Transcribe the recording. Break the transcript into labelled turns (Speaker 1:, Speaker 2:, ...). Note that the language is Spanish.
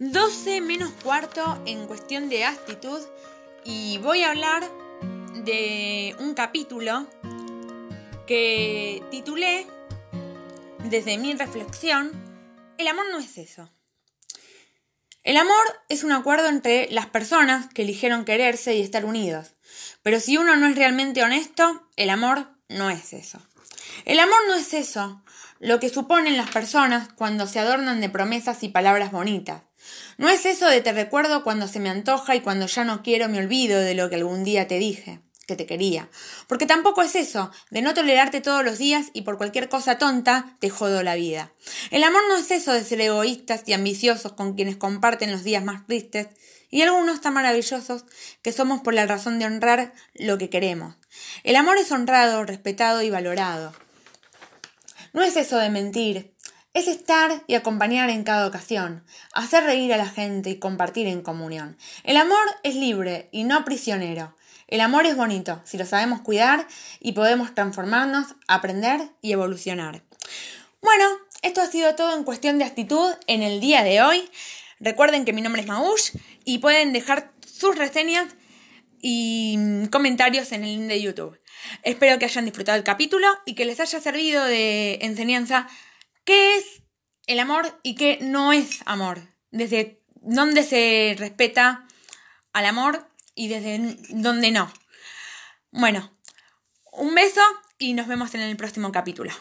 Speaker 1: 12 menos cuarto en cuestión de actitud y voy a hablar de un capítulo que titulé desde mi reflexión, El amor no es eso. El amor es un acuerdo entre las personas que eligieron quererse y estar unidos, pero si uno no es realmente honesto, el amor no es eso. El amor no es eso, lo que suponen las personas cuando se adornan de promesas y palabras bonitas. No es eso de te recuerdo cuando se me antoja y cuando ya no quiero me olvido de lo que algún día te dije, que te quería. Porque tampoco es eso de no tolerarte todos los días y por cualquier cosa tonta te jodo la vida. El amor no es eso de ser egoístas y ambiciosos con quienes comparten los días más tristes y algunos tan maravillosos que somos por la razón de honrar lo que queremos. El amor es honrado, respetado y valorado. No es eso de mentir, es estar y acompañar en cada ocasión, hacer reír a la gente y compartir en comunión. El amor es libre y no prisionero. El amor es bonito si lo sabemos cuidar y podemos transformarnos, aprender y evolucionar. Bueno, esto ha sido todo en cuestión de actitud en el día de hoy. Recuerden que mi nombre es Maush y pueden dejar sus reseñas y comentarios en el link de YouTube. Espero que hayan disfrutado el capítulo y que les haya servido de enseñanza qué es el amor y qué no es amor, desde dónde se respeta al amor y desde dónde no. Bueno, un beso y nos vemos en el próximo capítulo.